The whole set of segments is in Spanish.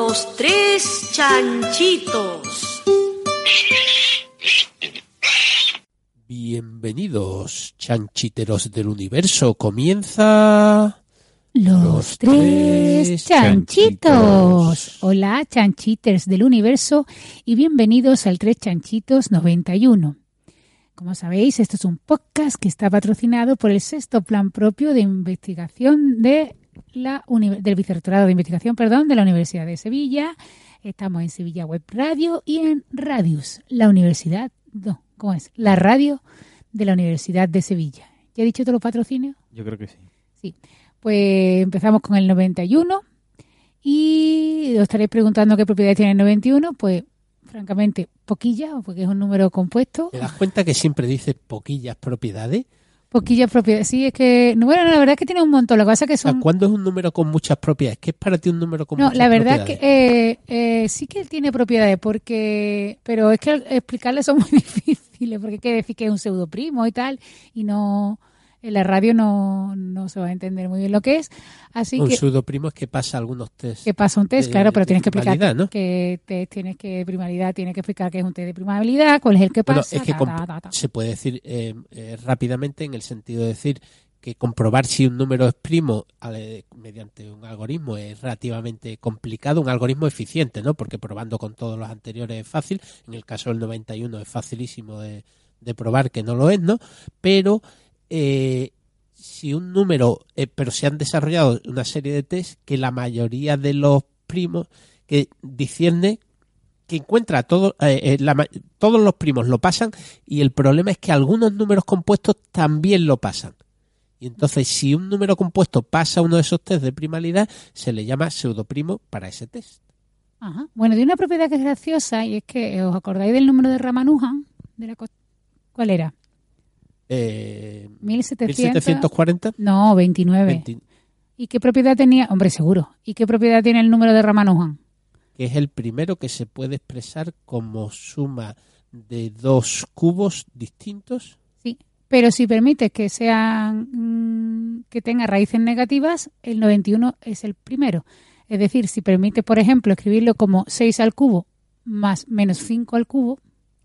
Los tres chanchitos. Bienvenidos, chanchiteros del universo. Comienza... Los, tres, tres chanchitos. chanchitos. Hola, chanchiters del universo y bienvenidos al Tres Chanchitos 91. Como sabéis, esto es un podcast que está patrocinado por el sexto plan propio de investigación de la del vicerrectorado de investigación, perdón, de la Universidad de Sevilla. Estamos en Sevilla Web Radio y en Radius, la universidad, no, ¿cómo es? La radio de la Universidad de Sevilla. ¿Ya he dicho todos los patrocinios? Yo creo que sí. Sí, pues empezamos con el 91 y os estaréis preguntando qué propiedades tiene el 91. Pues, francamente, poquillas, porque es un número compuesto. ¿Te das cuenta que siempre dices poquillas propiedades? Poquillas propiedades. Sí, es que, no, bueno, la verdad es que tiene un montón. Lo que pasa es que son. ¿Cuándo es un número con muchas propiedades? ¿Qué es para ti un número con No, muchas la verdad es propiedades? que eh, eh, sí que él tiene propiedades, porque. Pero es que explicarle son muy difíciles, porque hay que decir que es un pseudoprimo y tal, y no. En la radio no, no se va a entender muy bien lo que es. Así un que. pseudoprimo es que pasa algunos test. que pasa un test, de- claro, pero tienes que explicar ¿no? que test tienes que primalidad, tienes que explicar que es un test de primabilidad, cuál es el que Bueno, pasa. es que ta, comp- ta, ta, ta. se puede decir eh, eh, rápidamente en el sentido de decir que comprobar si un número es primo ale- mediante un algoritmo es relativamente complicado, un algoritmo eficiente, ¿no? Porque probando con todos los anteriores es fácil, en el caso del 91 es facilísimo de, de probar que no lo es, ¿no? Pero eh, si un número, eh, pero se han desarrollado una serie de test que la mayoría de los primos que discierne que encuentra todo, eh, todos los primos lo pasan y el problema es que algunos números compuestos también lo pasan. Y entonces, si un número compuesto pasa uno de esos test de primalidad, se le llama pseudoprimo para ese test. Ajá. Bueno, de una propiedad que es graciosa y es que os acordáis del número de Ramanujan, de la ¿cuál era? Eh, 1700. 1740. No, 29. 20, ¿Y qué propiedad tenía? Hombre, seguro. ¿Y qué propiedad tiene el número de Ramanujan? que es el primero que se puede expresar como suma de dos cubos distintos. Sí. Pero si permites que sean mm, que tenga raíces negativas, el 91 es el primero. Es decir, si permite, por ejemplo, escribirlo como 6 al cubo más menos 5 al cubo,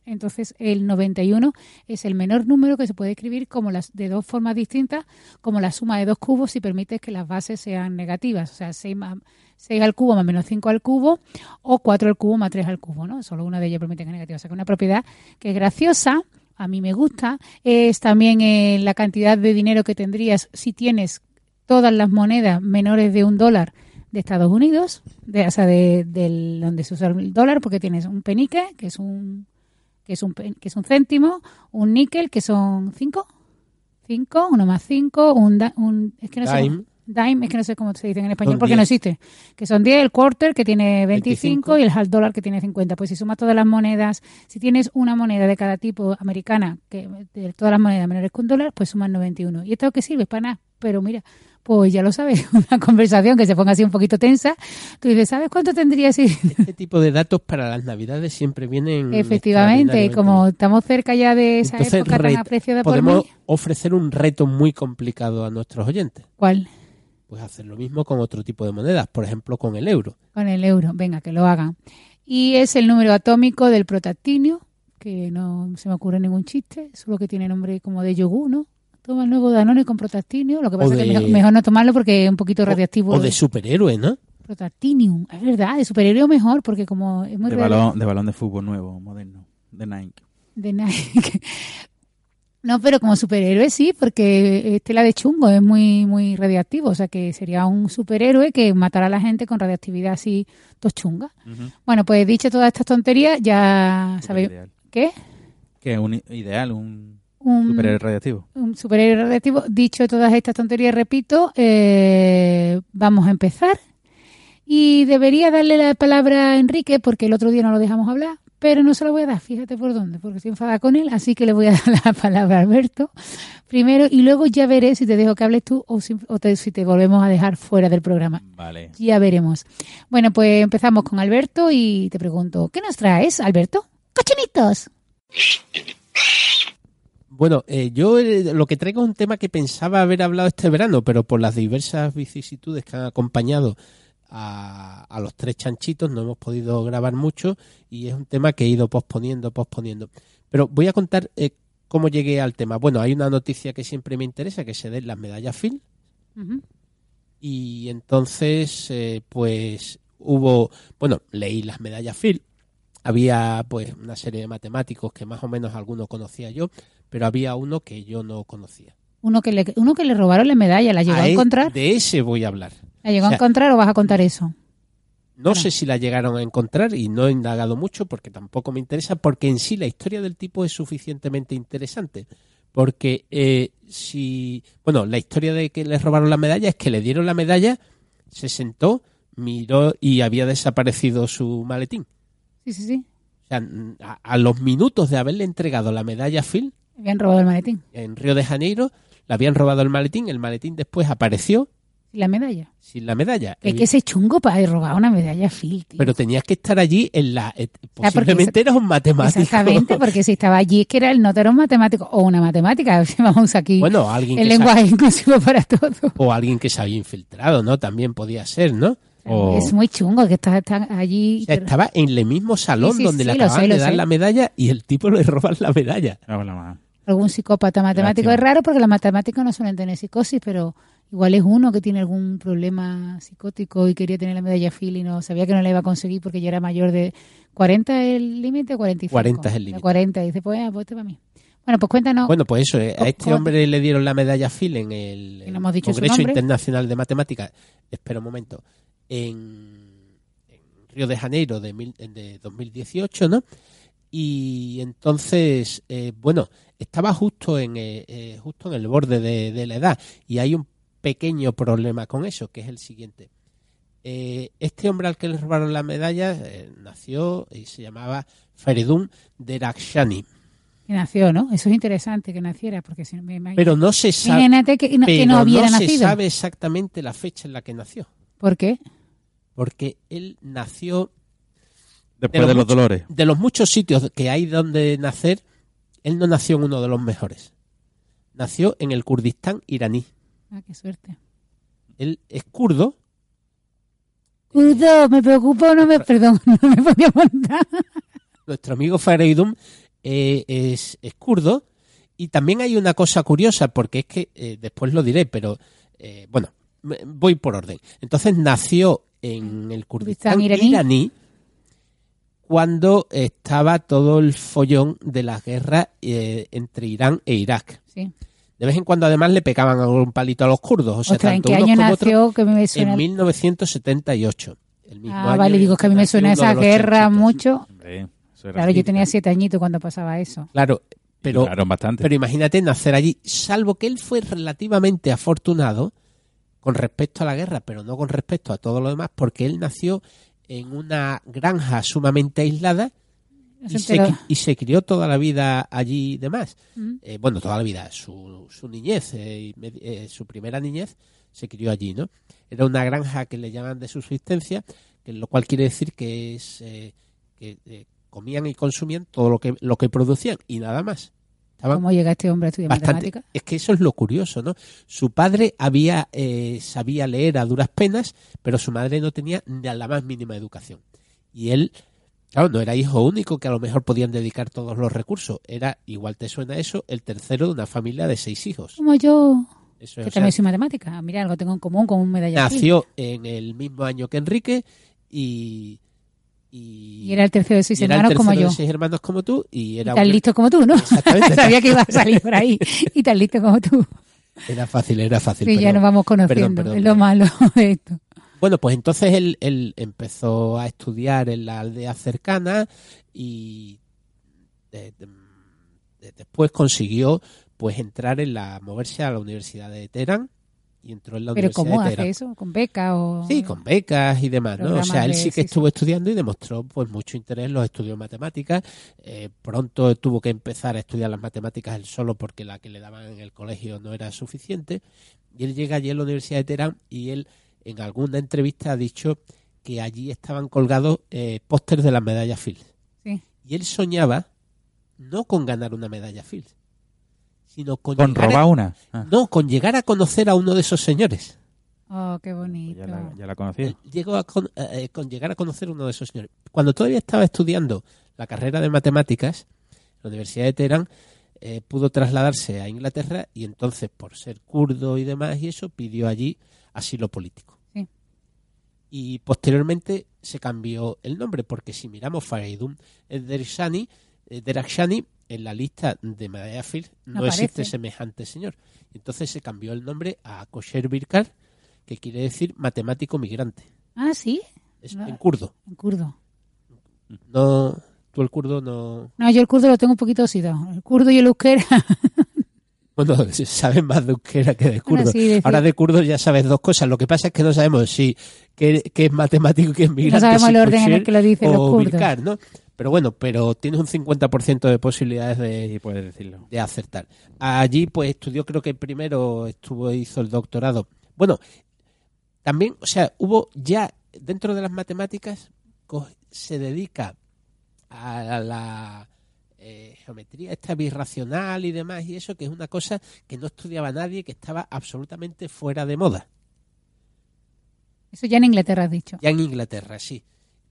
entonces el 91 es el menor número que se puede escribir como las de dos formas distintas, como la suma de dos cubos si permites que las bases sean negativas, o sea, 6, más, 6 al cubo más menos 5 al cubo o 4 al cubo más 3 al cubo, ¿no? Solo una de ellas permite que es negativa. O sea, que una propiedad que es graciosa, a mí me gusta, es también eh, la cantidad de dinero que tendrías si tienes todas las monedas menores de un dólar de Estados Unidos, de, o sea, de, donde se usa el dólar, porque tienes un penique, que es un que es un que es un céntimo, un níquel, que son cinco, cinco, uno más cinco, un, da- un es que no sé Dime. cómo- dime, es que no sé cómo se dice en español Son porque no 10. existe, que son 10, el quarter que tiene 25, 25. y el half dólar que tiene 50. Pues si sumas todas las monedas, si tienes una moneda de cada tipo americana, que de todas las monedas menores que un dólar, pues sumas 91. ¿Y esto qué sirve? Para nada. Pero mira, pues ya lo sabes, una conversación que se ponga así un poquito tensa, tú dices, ¿sabes cuánto tendría si Este tipo de datos para las navidades siempre vienen. Efectivamente, como estamos cerca ya de esa Entonces, época tan re- apreciada por podemos mí, ofrecer un reto muy complicado a nuestros oyentes. ¿cuál? Pues hacer lo mismo con otro tipo de monedas, por ejemplo con el euro. Con el euro, venga, que lo hagan. Y es el número atómico del protactinio, que no se me ocurre ningún chiste, solo que tiene nombre como de yogur, ¿no? Toma el nuevo Danone con protactinio, lo que pasa es que mejor, mejor no tomarlo porque es un poquito radiactivo. O, de superhéroe, ¿no? Protactinium, es verdad, de superhéroe mejor, porque como es muy De balón, de balón de fútbol nuevo, moderno, de Nike. de Nike. No, pero como superhéroe sí, porque es tela de chungo, es muy muy radiactivo, o sea que sería un superhéroe que matará a la gente con radiactividad así tos chunga. Bueno, pues dicho todas estas tonterías, ya sabéis Ideal. qué Que es un ideal, un un superhéroe radiactivo. un superhéroe radiactivo. Dicho todas estas tonterías, repito, eh, vamos a empezar. Y debería darle la palabra a Enrique porque el otro día no lo dejamos hablar, pero no se lo voy a dar, fíjate por dónde, porque estoy enfadada con él, así que le voy a dar la palabra a Alberto primero y luego ya veré si te dejo que hables tú o, si, o te- si te volvemos a dejar fuera del programa. Vale. Ya veremos. Bueno, pues empezamos con Alberto y te pregunto, ¿qué nos traes, Alberto? ¡Cochinitos! Bueno, eh, yo eh, lo que traigo es un tema que pensaba haber hablado este verano, pero por las diversas vicisitudes que han acompañado a, a los tres chanchitos no hemos podido grabar mucho y es un tema que he ido posponiendo, posponiendo. Pero voy a contar eh, cómo llegué al tema. Bueno, hay una noticia que siempre me interesa, que se den las medallas Phil. Y entonces, eh, pues hubo, bueno, leí las medallas Phil. Había pues una serie de matemáticos que más o menos algunos conocía yo, pero había uno que yo no conocía. Uno que, le, uno que le robaron la medalla, ¿la llegó a, encontrar? De ese voy a hablar. ¿La llegó o sea- a encontrar o vas a contar eso? No sé si la llegaron a encontrar y no he indagado mucho porque tampoco me interesa, porque en sí la historia del tipo es suficientemente interesante. Porque eh, si, bueno, la historia de que le robaron la medalla es que le dieron la medalla, se sentó, miró y había desaparecido su maletín. Sí, sí, sí. O sea, a, a los minutos de haberle entregado la medalla a Phil Habían robado el maletín. en Río de Janeiro, le habían robado el maletín, el maletín después apareció ¿Y la medalla? sin la medalla. Es que ese chungo para robar una medalla Phil, tío. Pero tenías que estar allí en la... eh, porque posiblemente eras un matemático. Exactamente, porque si estaba allí es que era el nota era un matemático o una matemática. Vamos aquí Bueno, alguien el que, lenguaje inclusivo para todos. o alguien que se había infiltrado, ¿no? También podía ser, ¿no? O, Es muy chungo que estás allí. o sea, estaba en el mismo salón Sí, sí, donde le sí, lo acababan sé, de dar sé. la medalla y el tipo le roban la medalla. Ah, la mano. Algún psicópata matemático Lástima. es raro porque los matemáticos no suelen tener psicosis, pero igual es uno que tiene algún problema psicótico y quería tener la medalla Phil y no sabía que no la iba a conseguir porque ya era mayor de 40 es el límite o 45. 40 es el límite. 40 y dice, pues, ah, pues este para mí. Bueno, pues cuéntanos. Bueno, pues eso, eh, a ¿Cómo- este hombre le dieron la medalla Phil en el Y no hemos dicho su Congreso. Internacional de Matemáticas, espera un momento, en, en Río de Janeiro de, mil- de 2018, ¿no? Y entonces, eh, bueno, estaba justo en, eh, eh, justo en el borde de, de la edad y hay un pequeño problema con eso, que es el siguiente. Este hombre al que le robaron la medalla nació y se llamaba Feridun Derakshani, que nació, ¿no? Eso es interesante que naciera porque si no me imagino. pero no se sabe. Que, no- que no hubiera se nacido. sabe exactamente la fecha en la que nació, ¿Por qué? porque él nació Después los de los muchos- dolores. de los muchos sitios que hay donde nacer, él no nació en uno de los mejores. Nació en el Kurdistán iraní. Ah, qué suerte. Él es kurdo, Udo, me preocupo, no me, perdón, no me podía montar. nuestro amigo Fareidun eh, es, es kurdo. Y también hay una cosa curiosa, porque es que eh, después lo diré, pero eh, bueno, voy por orden. Entonces nació en el Kurdistán Kurdistán iraní. iraní cuando estaba todo el follón de la guerra eh, entre Irán e Irak. Sí. De vez en cuando además le pegaban algún palito a los kurdos. O sea, Ostras, ¿en tanto qué unos año como otros, nació? Que a mí me suena. en 1978. El mismo Ah, año vale, en digo que a mí me nació suena esa guerra mucho. Claro, yo tenía siete añitos cuando pasaba eso. Claro, pero, bastante. pero imagínate nacer allí, salvo que él fue relativamente afortunado con respecto a la guerra, pero no con respecto a todo lo demás, porque él nació en una granja sumamente aislada y se y se crió toda la vida allí y demás. Eh, bueno, toda la vida, su, su niñez, eh, eh, su primera niñez se crió allí, ¿no? Era una granja que le llaman de subsistencia, que lo cual quiere decir que es que eh, comían y consumían todo lo que lo que producían y nada más. ¿Cómo llega este hombre a estudiar bastante. matemáticas? Es que eso es lo curioso, ¿no? Su padre había eh, sabía leer a duras penas, pero su madre no tenía ni la más mínima educación. Y él, claro, no era hijo único que a lo mejor podían dedicar todos los recursos. Era, igual te suena eso, el tercero de una familia de seis hijos. Como yo, Eso que es, o sea, también soy matemática. Mira, algo tengo en común con un medalla Phil. nació en el mismo año que Enrique y y, Y era el tercero de seis y era el hermanos como tercero yo. de seis hermanos como tú y Y era tan una- listo como tú, ¿no? Exactamente. Sabía que iba a salir por ahí. Y tan listo como tú. era fácil, era fácil. Sí, ya nos vamos conociendo. perdón, perdón, es lo malo de esto. Bueno, pues entonces él, él empezó a estudiar en la aldea cercana y de- de- de- después consiguió pues entrar en la moverse a la Universidad de Teherán y entró en la Pero Universidad ¿cómo de hace Teherán. eso? ¿Con beca o...? Sí, con becas y demás, ¿no? O sea, él sí que estuvo estudiando y demostró pues mucho interés en los estudios de matemáticas. Eh, pronto tuvo que empezar a estudiar las matemáticas él solo porque la que le daban en el colegio no era suficiente. Y él llega allí a la Universidad de Teherán y él en alguna entrevista ha dicho que allí estaban colgados eh, pósters de las medallas Fields. Sí. Y él soñaba no con ganar una medalla Fields, sino con, Con a- robar una. Ah, no, con llegar a conocer a uno de esos señores. Oh, qué pues bonito. ya, la, ya la conocía. llegó a con, eh, con llegar a conocer uno de esos señores. Cuando todavía estaba estudiando la carrera de matemáticas, en la Universidad de Teherán, eh, pudo trasladarse a Inglaterra y entonces, por ser kurdo y demás y eso, pidió allí asilo político. Sí. Y posteriormente se cambió el nombre, porque si miramos Faridun Dershani, eh, Derakhshani, en la lista de Medalla Fields no, No existe semejante señor. Entonces se cambió el nombre a Kosher Birkar, que quiere decir matemático migrante. Ah, sí, Es No. en kurdo. en kurdo. No, tú el kurdo no. No, yo el kurdo lo tengo un poquito oxidado. El kurdo y el euskera. Bueno, sabes más de euskera que de kurdo. Bueno, sí, decir- Ahora de kurdo ya sabes dos cosas. Lo que pasa es que no sabemos si qué, es matemático y qué es migrante. sabemos si el orden en el que lo dicen los o kurdos. birkar, ¿no? Pero bueno, pero tienes un 50% de posibilidades de, Sí, puedes decirlo. de acertar. Allí pues estudió, creo que primero estuvo hizo el doctorado. Bueno, también, o sea, hubo ya dentro de las matemáticas se dedica a la eh, geometría esta birracional y demás y eso que es una cosa que no estudiaba nadie, que estaba absolutamente fuera de moda. Eso ya en Inglaterra has dicho. Ya en Inglaterra, sí.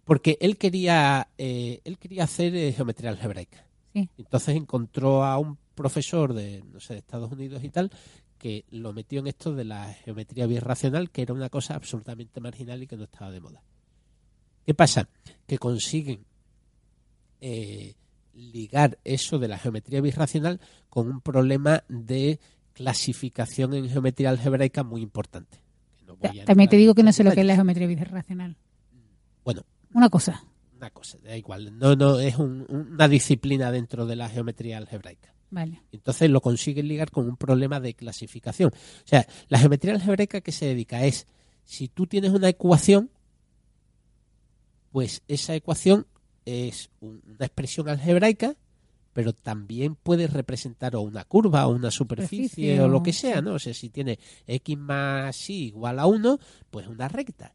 Porque él quería, eh, él quería hacer eh, geometría algebraica. Sí. Entonces encontró a un profesor de, no sé, de Estados Unidos y tal, que lo metió en esto de la geometría birracional, que era una cosa absolutamente marginal y que no estaba de moda. ¿Qué pasa? Que consiguen eh, ligar eso de la geometría birracional con un problema de clasificación en geometría algebraica muy importante. Que no voy a También te digo que no sé lo que es la geometría birracional. Bueno, Una cosa. una cosa, da igual. No, no, es un- una disciplina dentro de la geometría algebraica. Vale. Entonces lo consiguen ligar con un problema de clasificación. O sea, la geometría algebraica que se dedica es, si tú tienes una ecuación, pues esa ecuación es un- una expresión algebraica, pero también puedes representar o una curva o una superficie, Superficie o lo que sea. ¿no? O sea, si tiene x más y igual a 1, pues una recta.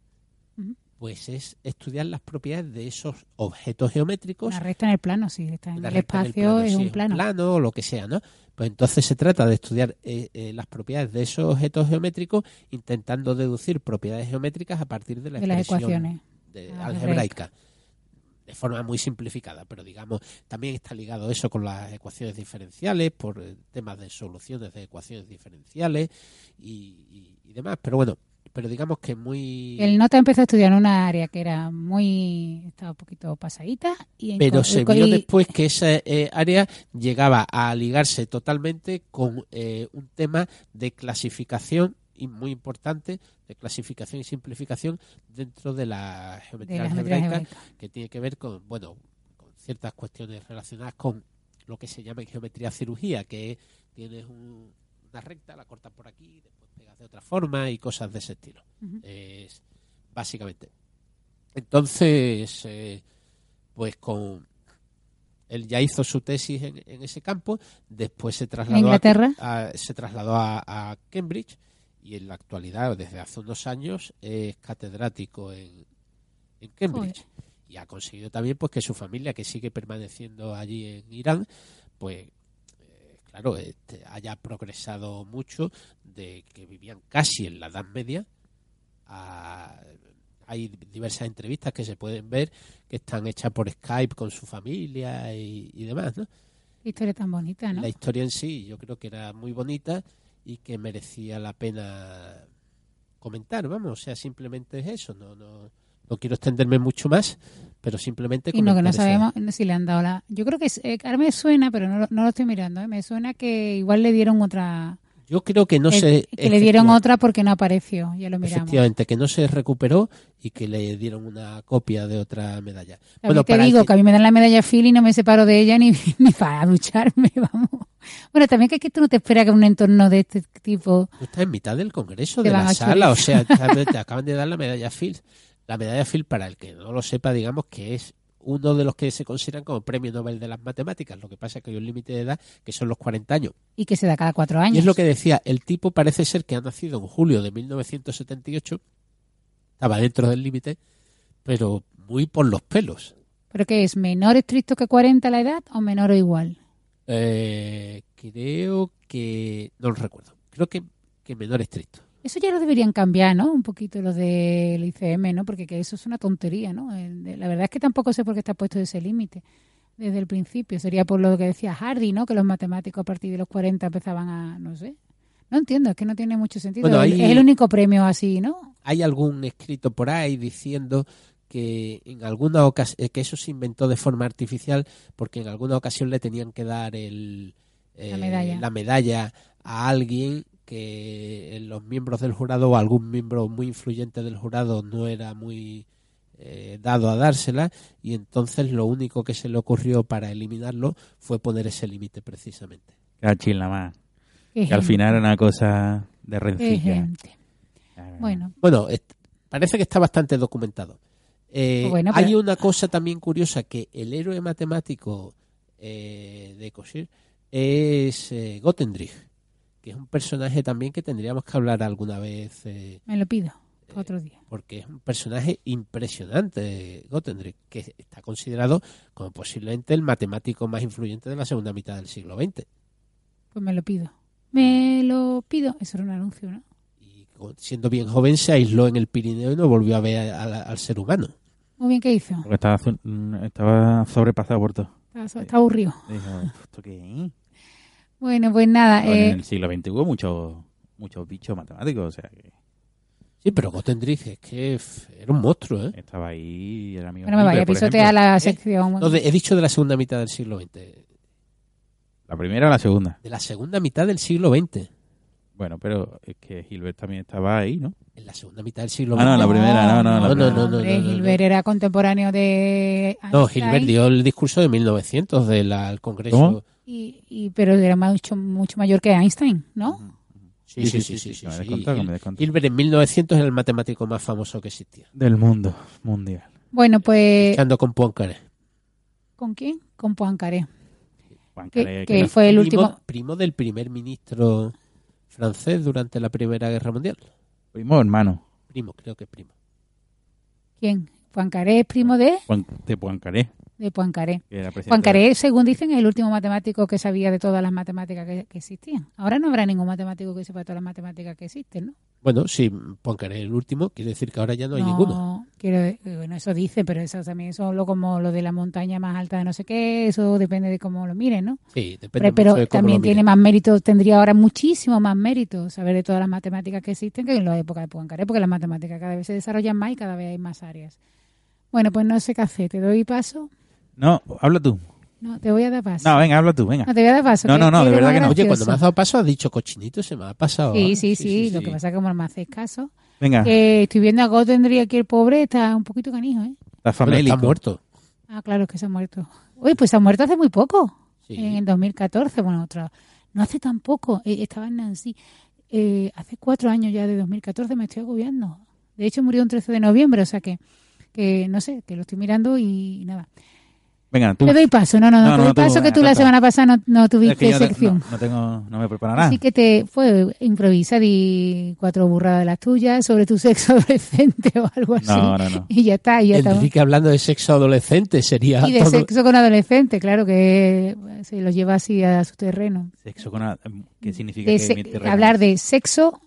Pues es estudiar las propiedades de esos objetos geométricos Una recta en el plano, sí. Está en el recta en el espacio, plano, es sí, un plano. o lo que sea, ¿no? Pues entonces se trata de estudiar eh, eh, las propiedades de esos objetos geométricos intentando deducir propiedades geométricas a partir de la de las ecuaciones. de- algebraica. algebraica. De forma muy simplificada, pero digamos, también está ligado eso con las ecuaciones diferenciales, por eh, temas de soluciones de ecuaciones diferenciales y, y- y demás. Pero bueno, pero digamos que muy... El nota empezó a estudiar en una área que era muy. estaba un poquito pasadita. Y pero se vio y- después que esa eh, área llegaba a ligarse totalmente con eh, un tema de clasificación y muy importante de clasificación y simplificación dentro de la de geometría la geometría algebraica algebraica. que tiene que ver con bueno con ciertas cuestiones relacionadas con lo que se llama en geometría cirugía que es, tienes un- una recta la cortas por aquí después pegas de otra forma y cosas de ese estilo. Es básicamente. Entonces eh, pues con él ya hizo su tesis en, en ese campo después se trasladó a, Inglaterra. a- se trasladó a, a Cambridge y en la actualidad desde hace unos años es catedrático en, en Cambridge. Y ha conseguido también pues que su familia que sigue permaneciendo allí en Irán pues claro este, haya progresado mucho de que vivían casi en la Edad Media a- hay diversas entrevistas que se pueden ver que están hechas por Skype con su familia y, y demás ¿no? Historia tan bonita, ¿no? la historia en sí yo creo que era muy bonita y que merecía la pena comentar vamos o sea simplemente es eso no no no quiero extenderme mucho más pero simplemente Y no, que no sabemos si le han dado la... Yo creo que, eh, ahora me suena, pero no, lo- no lo estoy mirando, ¿eh? me suena que igual le dieron otra Yo creo que no Eh, se... que le dieron otra porque no apareció, ya lo miramos. Efectivamente, que no se recuperó y que le dieron una copia de otra medalla. También te para el digo que- que a mí me dan la medalla Phil y no me separo de ella ni, ni para ducharme, vamos. Bueno, también que es que tú no te esperas que un entorno de este tipo... Tú estás en mitad del congreso, Te de la sala, o sea, te, te acaban de dar la medalla Phil. La medalla Phil, para el que no lo sepa, digamos que es uno de los que se consideran como premio Nobel de las matemáticas. Lo que pasa es que hay un límite de edad que son los 40 años. Y que se da cada cuatro años. Y es lo que decía, el tipo parece ser que ha nacido en julio de 1978, estaba dentro del límite, pero muy por los pelos. ¿Pero qué es? ¿Menor estricto que 40 la edad o menor o igual? Eh, creo que, no lo recuerdo, creo que, que menor estricto. Eso ya lo deberían cambiar, ¿no? Un poquito los del ICM, ¿no? Porque que eso es una tontería, ¿no? La verdad es que tampoco sé por qué está puesto ese límite desde el principio. Sería por lo que decía Hardy, ¿no? Que los matemáticos a partir de los 40 empezaban a, no sé. No entiendo, es que no tiene mucho sentido. Bueno, ahí- Es el único premio así, ¿no? hay algún escrito por ahí diciendo que en alguna ocasión que eso se inventó de forma artificial porque en alguna ocasión le tenían que dar el eh, La medalla. la medalla a alguien que los miembros del jurado o algún miembro muy influyente del jurado no era muy eh, dado a dársela y entonces lo único que se le ocurrió para eliminarlo fue poner ese límite precisamente. Cachín la más. Que al final era una cosa de rencilla. gente. Bueno, Bueno, parece que está bastante documentado. Eh, bueno, hay pero- una cosa también curiosa que el héroe matemático eh, de Cosir es eh, Gotendrich, que es un personaje también que tendríamos que hablar alguna vez eh, me lo pido para otro día. porque es un personaje impresionante, Gotendrich, que está considerado como posiblemente el matemático más influyente de la segunda mitad del siglo XX. Pues me lo pido. Me lo pido. Eso era un anuncio, ¿no? Y siendo bien joven se aisló en el Pirineo y no volvió a ver a- a- al ser humano. Muy bien, ¿qué hizo? Porque estaba, estaba sobrepasado por todo. Está, está aburrido. Dijo, ¿esto qué es? Bueno, pues nada. Bueno, eh, en el siglo XX hubo muchos muchos bichos matemáticos, o sea que Sí, pero Gotendrich es que era un monstruo, ¿eh? estaba ahí y era amigo bueno, me vaya a pisotear la sección. No, de- he dicho de la segunda mitad del siglo XX. La primera o la segunda. De la segunda mitad del siglo XX. Bueno, pero es que Gilbert también estaba ahí, ¿no? En la segunda mitad del siglo Ah, no, XX. la primera, no, no, No, no, no, no, hombre, no, no, Gilbert era contemporáneo de No, Gilbert dio el discurso de 1900 del Congreso. ¿Cómo? Y, y- pero era mucho, mucho mayor que Einstein, ¿no? Sí, sí, sí, sí. sí. Gilbert en 1900 era el matemático más famoso que existía. Del mundo mundial. Bueno, pues... Luchando con Poincaré. ¿Con quién? Con Poincaré. Juan Que, que fue el Primo- último... Primo del primer ministro francés durante la Primera Guerra Mundial. Primo hermano. Primo, creo que es primo. ¿Quién? Poincaré es primo de, de Poincaré, de Poincaré. Poincaré, según dicen, es el último matemático que sabía de todas las matemáticas que, que existían. Ahora no habrá ningún matemático que sepa todas las matemáticas que existen, ¿no? Bueno, si Poincaré es el último, quiere decir que ahora ya no hay ninguno. Quiero, de- bueno, eso dice, pero eso también es lo como lo de la montaña más alta de no sé qué, eso depende de cómo lo miren, ¿no? Sí, depende Pero, pero de cómo también lo tiene más mérito, tendría ahora muchísimo más mérito saber de todas las matemáticas que existen que en la época de Poincaré, porque las matemáticas cada vez se desarrollan más y cada vez hay más áreas. Bueno, pues no sé qué hacer, te doy paso. No, habla tú. No, te voy a dar paso. No, venga, habla tú, venga. No, te voy a dar paso. No, que- no, no, de verdad que no. Oye, cuando me has dado paso has dicho cochinito, se me ha pasado. Sí, ¿eh? sí, sí, lo que pasa es que como no me hacéis caso, Venga, que estoy viendo a Gotendry aquí el pobre, está un poquito canijo, ¿eh? está Bueno, famélico. está muerto. Ah, claro, es que se ha muerto. Uy, pues se ha muerto hace muy poco, Sí. en el 2014, bueno, otra, no hace tan poco, eh, estaba en Nancy, eh, hace cuatro años ya de 2014 me estoy agobiando. De hecho murió un 13 de noviembre, o sea que, que no sé, que lo estoy mirando y nada. Venga, tú. Te doy paso, no, no, no, No, te no, doy tú, paso que venga, tú la trata. semana pasada no, no Es tuviste que no- sección. No, no tengo, no me preparo nada. Así que te fue improvisa, di cuatro burradas de las tuyas sobre tu sexo adolescente o algo así. No, no, no. Y ya está, y ya está. Enrique hablando de sexo adolescente sería Y de todo- sexo con adolescente, claro que se lo lleva así a su terreno. Sexo con... ¿Qué significa De que se- mi terreno? hablar de sexo,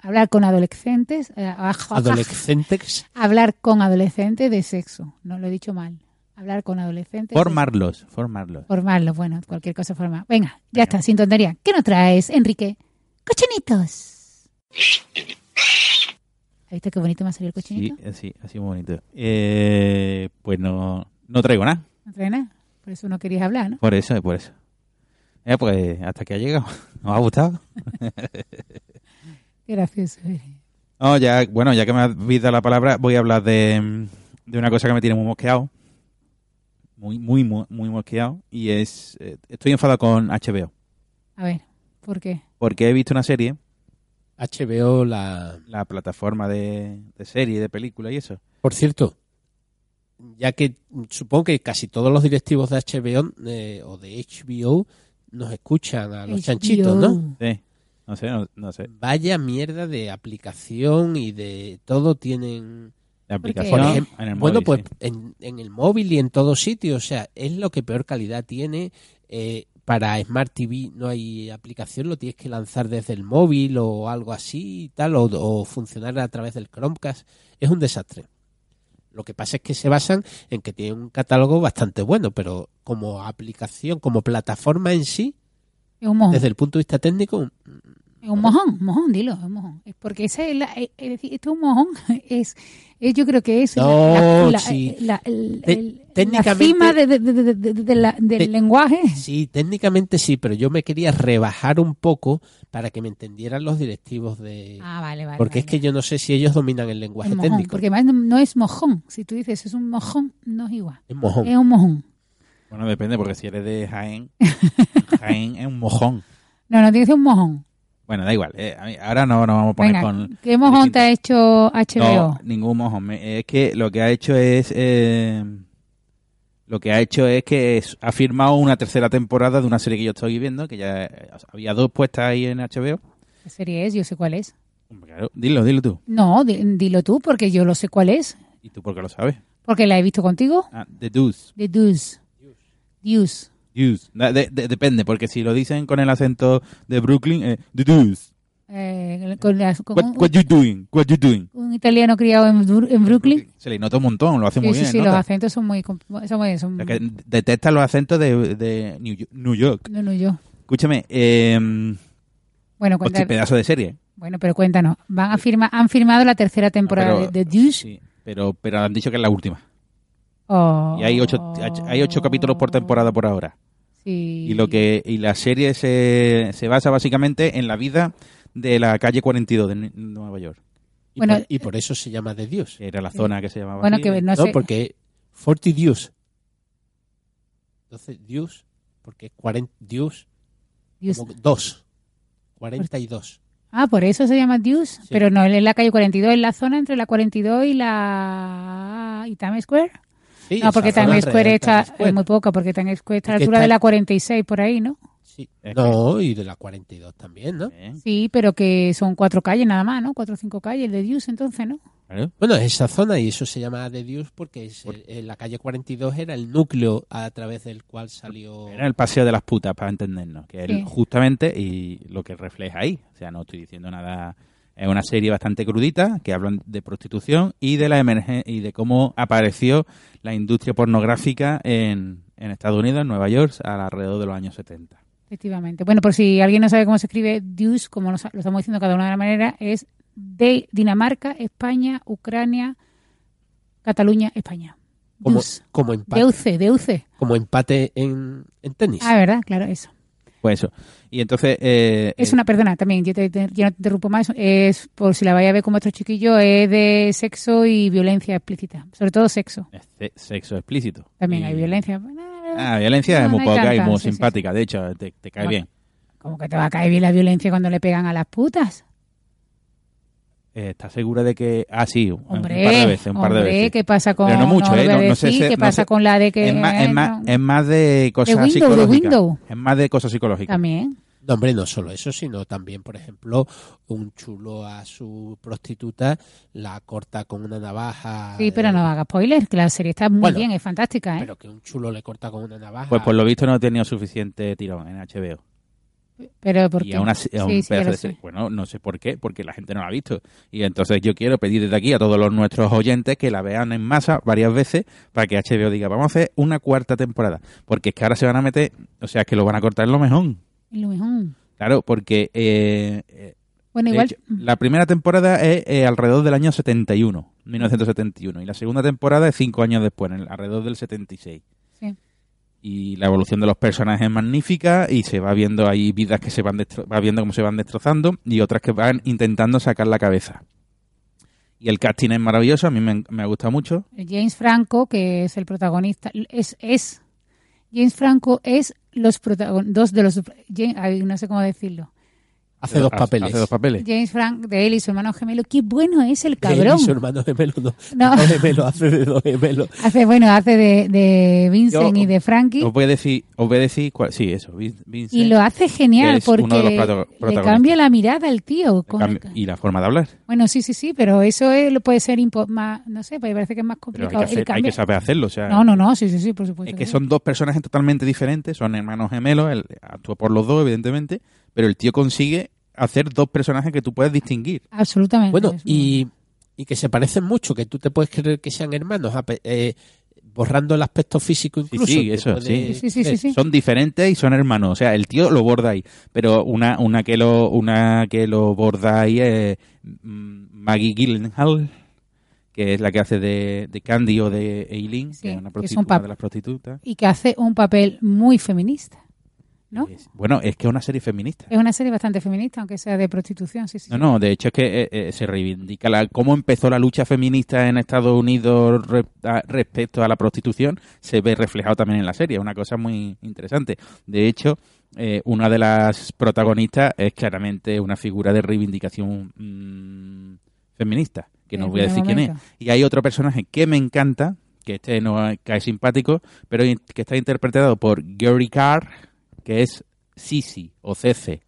hablar con adolescentes, eh, adolescentes. hablar con adolescentes de sexo. No lo he dicho mal. Hablar con adolescentes. Formarlos, formarlos. Formarlo, bueno, cualquier cosa forma. Venga, ya Venga. está, sin tontería. ¿Qué nos traes, Enrique? ¡Cochinitos! ¿Has visto qué bonito me ha salido el Sí, cochinito? así, así muy bonito. Eh, pues no, no traigo nada. No trae nada. Por eso no querías hablar, ¿no? Por eso, por eso. Eh, pues hasta que ha llegado. ¿Nos ha gustado? Qué gracioso. eres. No, ya, bueno, ya que me has dado la palabra, voy a hablar de, de una cosa que me tiene muy mosqueado. Muy, muy, muy, muy mosqueado. Y es. eh, estoy enfadado con HBO. A ver, ¿por qué? Porque he visto una serie, HBO, la... la plataforma de, de serie, de película y eso. Por cierto, ya que supongo que casi todos los directivos de HBO eh, o de HBO nos escuchan a los HBO. chanchitos, ¿no? Sí. No sé, no, no sé. Vaya mierda de aplicación y de todo tienen... La ¿Por qué? aplicación en el bueno, móvil, pues sí. en, en el móvil y en todos sitios, o sea, es lo que peor calidad tiene. eh, para Smart TV no hay aplicación, lo tienes que lanzar desde el móvil o algo así y tal, o, o funcionar a través del Chromecast. Es un desastre. Lo que pasa es que se basan en que tienen un catálogo bastante bueno, pero como aplicación, como plataforma en sí, desde el punto de vista técnico, Es un mojón, mojón, dilo, es un mojón. Es porque ese es, la, es es decir, esto es un mojón, es, es- yo creo que es la- No, la, la- sí. la- el- Te- el- la técnicamente- cima de- de- de- de- de- de la- del Te- lenguaje. Sí, técnicamente sí, pero yo me quería rebajar un poco para que me entendieran los directivos de... Ah, vale, vale. porque es vale. que yo no sé si ellos dominan el lenguaje mojón, técnico. porque además no, no es mojón. Si tú dices es un mojón, no es igual. Es mojón. Es un mojón. Bueno, depende, porque si eres de Jaén, Jaén es un mojón. No, no tiene que ser un mojón. Bueno, da igual. eh, ahora no nos vamos a poner Venga, con... ¿qué mojón te ha hecho HBO? No, ningún mojón. Es que lo que ha hecho es... eh, lo que ha hecho es que ha firmado una tercera temporada de una serie que yo estoy viendo, que ya había dos puestas ahí en HBO. ¿Qué serie es? Yo sé cuál es. Claro, dilo, dilo tú. No, di- dilo tú, porque yo lo sé cuál es. ¿Y tú por qué lo sabes? Porque la he visto contigo. Ah, The Deuce. The Deuce. Deuce. Deuce. Da- de- de- depende, porque si lo dicen con el acento de Brooklyn, eh, The Deuce. Eh, con la- con What, un, what you doing? What you doing? un italiano criado en, en Brooklyn. Se le nota un montón, lo hace Sí, muy sí, bien. sí, los nota. acentos son muy... Son muy son, O sea, que detesta los acentos de, de New Yo- New York. no, no, yo. Escúchame, eh, Bueno, hostia, cuenta- pedazo de serie. bueno, pero cuéntanos. Van a firma, han firmado la tercera temporada pero- de The Deuce. Sí, pero, pero han dicho que es la última. Oh. Y hay ocho, hay ocho capítulos por temporada por ahora. Sí. Y lo que y la serie se, se basa básicamente en la vida de la calle 42 de Nueva York. Y, Bueno, por, y por eso se llama de Dios. Era la zona que se llamaba Bueno, así. que no No, sé. porque 40 Dios. Entonces, Dios, porque es 40 Dios, Deuce. como 2. 42. Ah, por eso se llama Deuce. Sí. Pero no, es la calle 42, es la zona entre la 42 y la... ¿Y Times Square? Sí, No, porque Times Square está es muy poca, porque Times Square está a la altura está- de la 46 por ahí, ¿no? Sí. No, y de la 42 también, ¿no? ¿Eh? Sí, pero que son cuatro calles nada más, ¿no? Cuatro o cinco calles, el de Deuce entonces, ¿no? Claro. Bueno, esa zona, y eso se llama de Dios porque es, eh, la calle 42 era el núcleo a través del cual salió... Era el paseo de las putas, para entendernos. Que es Sí. justamente y lo que refleja ahí. O sea, no estoy diciendo nada. Es una serie bastante crudita que hablan de prostitución y de la emergen y de cómo apareció la industria pornográfica en, en Estados Unidos, en Nueva York, alrededor de los años 70. Efectivamente. Bueno, por si alguien no sabe cómo se escribe Deuce, como lo, lo estamos diciendo cada una de la manera, es de Dinamarca, España, Ucrania, Cataluña, España. como, como empate, Deuce, Deuce. como empate en, en tenis. Ah, ¿verdad? Claro, eso. Pues eso. Y entonces. eh, Es eh, una, perdona, también, yo, te, te- yo no te interrumpo más, es, por si la vaya a ver con vuestro chiquillo, es de sexo y violencia explícita. Sobre todo sexo. es ce- sexo explícito. También Y- hay violencia. Ah, violencia No, es muy no poca y muy sí, sí, simpática. De hecho, te, te cae Bueno. bien. ¿Cómo que te va a caer bien la violencia cuando le pegan a las putas? Eh, ¿Estás segura de que.? Ah, sí, un Hombre, par de veces. Un par de veces. ¿qué pasa con Pero no mucho, ¿eh? No- no sé ¿Qué no pasa sé- con la de que es, más, es, más, no, es más de cosas Windows, de psicológicas. Windows. Es más de cosas psicológicas. también? No, hombre, no solo eso, sino también, por ejemplo, un chulo a su prostituta la corta con una navaja. Sí, pero no haga spoiler, que la serie está muy Bueno, bien, es fantástica, ¿eh? Pero que un chulo le corta con una navaja. Pues por lo visto no he tenido suficiente tirón en HBO. Pero ¿por y aún así, Sí, sí, de. Bueno, no sé por qué, porque la gente no la ha visto. Y entonces yo quiero pedir desde aquí a todos los nuestros oyentes que la vean en masa varias veces para que HBO diga, vamos a hacer una cuarta temporada. Porque es que ahora se van a meter, o sea, es que lo van a cortar en lo mejor. Es lo mejor. Claro, porque eh, eh, Bueno, igual... hecho, la primera temporada es eh, alrededor del año 71, 1971. Y la segunda temporada es cinco años después, en el- alrededor del 76. Sí. Y la evolución de los personajes es magnífica y se va viendo ahí vidas que se van va viendo cómo se van destrozando y otras que van intentando sacar la cabeza. Y el casting es maravilloso, a mí me, me ha mucho. James Franco, que es el protagonista, es, es James Franco es los protagon- dos de los James- no sé cómo decirlo. Hace dos papeles. Hace dos papeles. James Franco de él y su hermano gemelo, qué bueno es el Él cabrón. y su hermano gemelo, no. No. Dos gemelos, hace de dos gemelos. Hace bueno, hace de, de Vincent Yo- y de Frankie Os voy a decir, os voy a decir cuál- sí, eso, Vin- Vincent. y lo hace que genial porque le cambia la mirada al tío. con el- y la forma de hablar. Bueno, sí, sí, sí, pero eso es- lo puede ser impo- más, no sé, pues parece que es más Pero hay complicado. que, hacer- hay que saber hacerlo. O sea, No, no, no, sí, sí, sí, por supuesto. Es que sí. son dos personajes totalmente diferentes, son hermanos gemelos, él actúa por los dos, evidentemente, pero el tío consigue hacer dos personajes que tú puedes distinguir. Absolutamente. Bueno, y, y que se parecen mucho, que tú te puedes creer que sean hermanos, eh, borrando el aspecto físico Sí, incluso. sí, te eso, puede- sí. Sí, sí, sí, sí. Son diferentes y son hermanos, o sea, el tío lo borda ahí, pero una una que lo una que lo borda ahí es mm, Maggie Gyllenhaal, que es la que hace de, de Candy o de Eileen, Sí, que es una que es un prostituta de las prostitutas. y que hace un papel muy feminista. ¿No? Es- bueno, es que es una serie feminista. Es una serie bastante feminista, aunque sea de prostitución, sí, sí. No, no, de hecho es que eh, eh, se reivindica la, cómo empezó la lucha feminista en Estados Unidos re- a- respecto a la prostitución, se ve reflejado también en la serie, es una cosa muy interesante. De hecho, eh, una de las protagonistas es claramente una figura de reivindicación mm, feminista, que no voy a decir primer quién es. Y hay otro personaje que me encanta, que este no cae simpático, pero que está interpretado por Gary Carr, que es Sisi o Cece.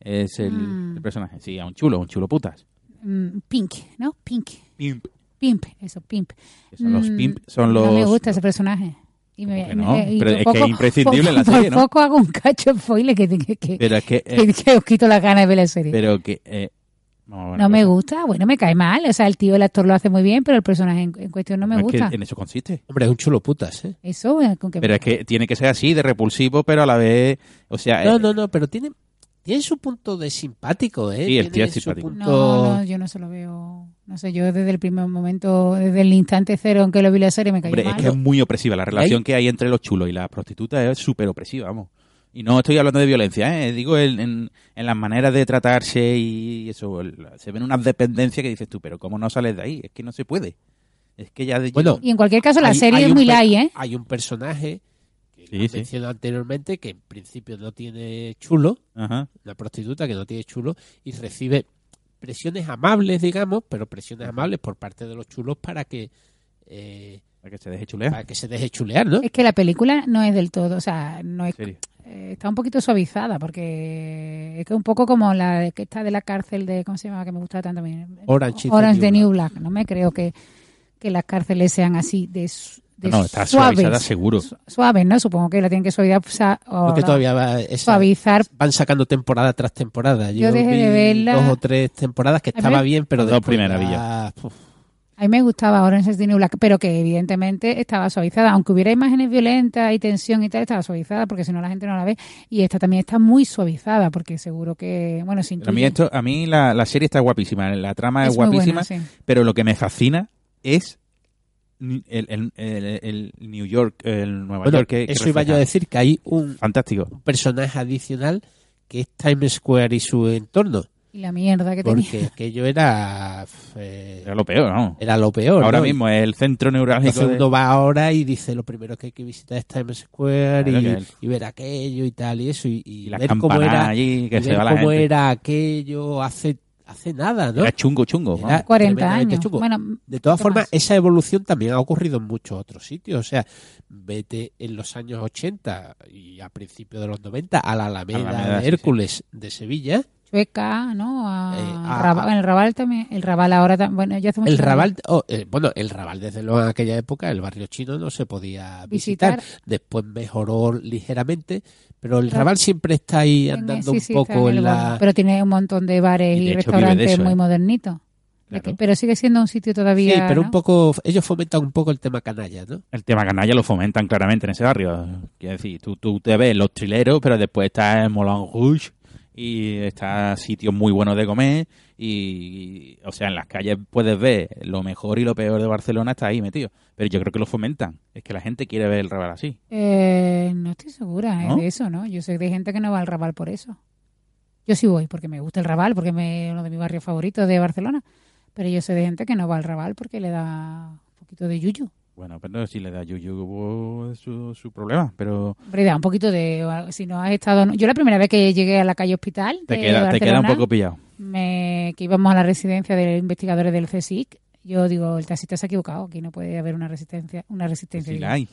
Es el, Mm. el personaje. Sí, a un chulo, un chulo putas. Mm, Pink, ¿no? Pink. Pimp. Pimp, eso, Pimp. Son los Mm, pimp, son los... No me gusta ese personaje. Y ¿Cómo me, que no? me- y Pero por es que es imprescindible en la por serie, ¿no? poco hago un cacho spoiler que, que, que, Pero es que... eh, os quito las ganas de ver la serie. pero que... eh, no me gusta, bueno, me cae mal. O sea, el tío, el actor lo hace muy bien, pero el personaje en, en cuestión no me es que gusta. en eso consiste. Hombre, es un chulo putas, ¿eh? Eso, con que Pero es que tiene que ser así, de repulsivo, pero a la vez... O sea... No, eh, no, no, pero tiene, tiene su punto de simpático, ¿eh? Sí, el tío Tiene es su simpático. punto- No, no, yo no se lo veo. No sé, yo desde el primer momento, desde el instante cero en que lo vi la serie, me cayó Hombre, es que es muy opresiva. La relación que hay entre los chulos y las prostitutas es súper opresiva, vamos. Y no estoy hablando de violencia, ¿eh? digo en, en, en las maneras de tratarse y eso. el- se ven unas dependencias que dices tú, pero ¿cómo no sales de ahí? Es que no se puede. Es que ya de Bueno, Y en cualquier caso, la Hay- serie hay es muy light, ¿eh? Hay un personaje que sí. mencionado anteriormente que en principio no tiene chulo, Ajá. una prostituta que no tiene chulo y recibe presiones amables, digamos, pero presiones amables por parte de los chulos para que eh, Para que se deje chulear. para que se deje chulear, ¿no? Es que la película no es del todo, o sea, no es, serio. eh, está un poquito suavizada, porque es que un poco como la de, que está de la cárcel de, ¿cómo se llama? Que me gusta tanto también. Orange Orange de New Black. No me creo que, que las cárceles sean así de, de No, no, está suaves. suavizada seguro. Su- Suaves, ¿no? Supongo que la tienen que suavizar. o Porque la- todavía va esa- suavizar. van sacando temporada tras temporada. Yo dejé de vi verla. dos o tres temporadas que estaba bien, pero dos después primeras A mí me gustaba Orange is the New Black, pero que evidentemente estaba suavizada. Aunque hubiera imágenes violentas y tensión y tal, estaba suavizada, porque si no la gente no la ve. Y esta también está muy suavizada, porque seguro que, bueno, sin a mí, esto, a mí la, la serie está guapísima, la trama es, buena, guapísima, sí. pero lo que me fascina es el, el- el- el New York, el Nueva Bueno, York. que- que eso iba yo a decir que hay un, Fantástico. un personaje adicional que es Times Square y su entorno. Y la mierda que tenía. Porque aquello era, eh, Era lo peor, ¿no? era lo peor. Ahora ¿no? mismo es el centro neurálgico. Entonces de- uno va ahora y dice lo primero que hay que visitar es Times Square Claro y, que el- y ver aquello y tal y eso y, y y ver cómo era, allí, que y se ver va la cómo gente. era aquello hace hace nada, ¿no? Era chungo, chungo. Era vamos. 40 tremendamente años. chungo. Bueno, De todas ¿qué formas, esa evolución también ha ocurrido en muchos otros sitios. O sea, vete en los años 80 y a principios de los 90 a la Alameda, Alameda, de sí, Hércules de Sevilla. Chueca, ¿no? A- Eh, a- Raval- a- el Raval también. El Raval ahora también. Bueno, ya hace mucho El. Raval, oh, eh, bueno, el Raval desde luego en aquella época, el barrio chino no se podía visitar. Visitar. Después mejoró ligeramente, pero el Raval siempre está ahí En- andando sí, un sí, poco en borde. la... Pero tiene un montón de bares Y y, de hecho vive de restaurantes eso, muy ¿eh? modernitos. Claro. pero sigue siendo un sitio todavía. Sí, pero ¿no? un poco, ellos fomentan un poco el tema canalla, ¿no? El tema canalla lo fomentan claramente en ese barrio. Quiero decir, tú, tú te ves los trileros, pero después está el Moulin Rouge y está sitios muy buenos de comer y, o sea, en las calles puedes ver lo mejor y lo peor de Barcelona está ahí metido. Pero yo creo que lo fomentan. Es que la gente quiere ver el Raval así. Eh, no estoy segura eh, ¿No? de eso, ¿no? Yo sé de gente que no va al Raval por eso. Yo sí voy porque me gusta el Raval, porque es uno de mis barrios favoritos de Barcelona. Pero yo sé de gente que no va al Raval porque le da un poquito de yuyu. Bueno, pero si le da yuyu pues, su, su problema, pero Hombre, da un poquito de... Si no has estado... Yo la primera vez que llegué a la calle Hospital te de queda, te queda un poco pillado. me- que íbamos a la residencia de investigadores del CSIC, yo digo, el taxista se ha equivocado, aquí no puede haber una resistencia, una resistencia, Si digo, la hay.